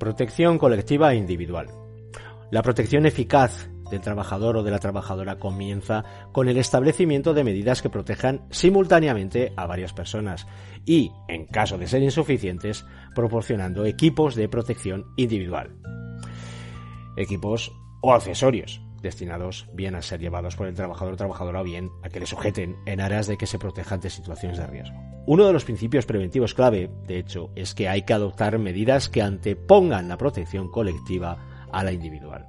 Protección colectiva e individual. La protección eficaz del trabajador o de la trabajadora comienza con el establecimiento de medidas que protejan simultáneamente a varias personas y, en caso de ser insuficientes, proporcionando equipos de protección individual. Equipos o accesorios destinados bien a ser llevados por el trabajador o trabajadora o bien a que le sujeten en aras de que se protejan de situaciones de riesgo. Uno de los principios preventivos clave, de hecho, es que hay que adoptar medidas que antepongan la protección colectiva a la individual.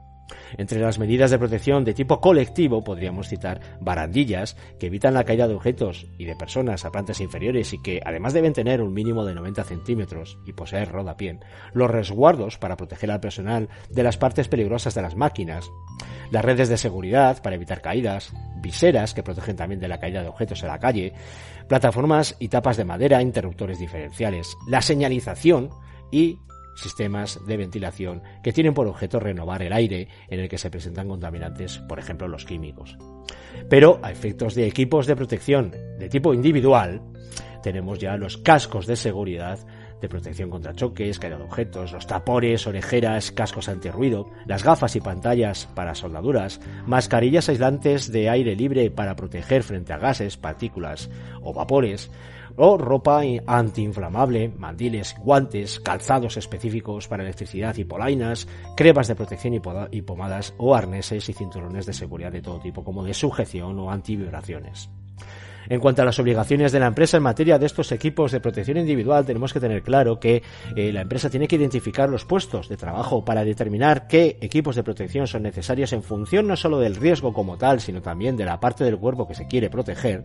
Entre las medidas de protección de tipo colectivo podríamos citar barandillas que evitan la caída de objetos y de personas a plantas inferiores y que además deben tener un mínimo de 90 centímetros y poseer rodapié, los resguardos para proteger al personal de las partes peligrosas de las máquinas, las redes de seguridad para evitar caídas, viseras que protegen también de la caída de objetos en la calle, plataformas y tapas de madera, interruptores diferenciales, la señalización y sistemas de ventilación que tienen por objeto renovar el aire en el que se presentan contaminantes, por ejemplo los químicos. Pero a efectos de equipos de protección de tipo individual, tenemos ya los cascos de seguridad de protección contra choques, caída de objetos, los tapones, orejeras, cascos antirruido, las gafas y pantallas para soldaduras, mascarillas aislantes de aire libre para proteger frente a gases, partículas o vapores, o ropa antiinflamable, mandiles, guantes, calzados específicos para electricidad y polainas, cremas de protección y pomadas o arneses y cinturones de seguridad de todo tipo como de sujeción o antivibraciones. En cuanto a las obligaciones de la empresa en materia de estos equipos de protección individual, tenemos que tener claro que eh, la empresa tiene que identificar los puestos de trabajo para determinar qué equipos de protección son necesarios en función no solo del riesgo como tal, sino también de la parte del cuerpo que se quiere proteger.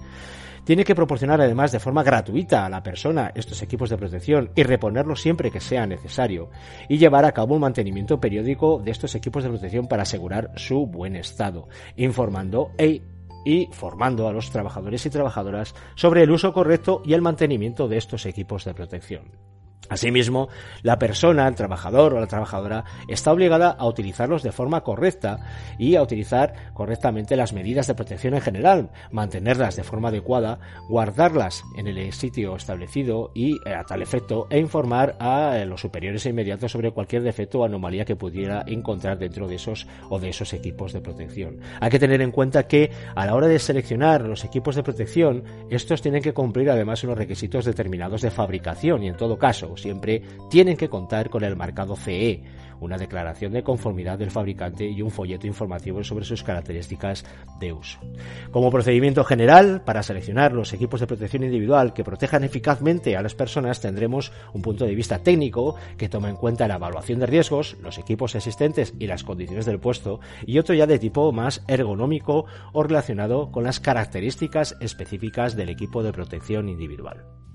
Tiene que proporcionar además de forma gratuita a la persona estos equipos de protección y reponerlos siempre que sea necesario y llevar a cabo un mantenimiento periódico de estos equipos de protección para asegurar su buen estado, informando e y formando a los trabajadores y trabajadoras sobre el uso correcto y el mantenimiento de estos equipos de protección. Asimismo, la persona, el trabajador o la trabajadora está obligada a utilizarlos de forma correcta y a utilizar correctamente las medidas de protección en general, mantenerlas de forma adecuada, guardarlas en el sitio establecido y eh, a tal efecto e informar a eh, los superiores e inmediatos sobre cualquier defecto o anomalía que pudiera encontrar dentro de esos o de esos equipos de protección. Hay que tener en cuenta que a la hora de seleccionar los equipos de protección, estos tienen que cumplir además unos requisitos determinados de fabricación y en todo siempre tienen que contar con el marcado CE, una declaración de conformidad del fabricante y un folleto informativo sobre sus características de uso. Como procedimiento general, para seleccionar los equipos de protección individual que protejan eficazmente a las personas, tendremos un punto de vista técnico que toma en cuenta la evaluación de riesgos, los equipos existentes y las condiciones del puesto, y otro ya de tipo más ergonómico o relacionado con las características específicas del equipo de protección individual.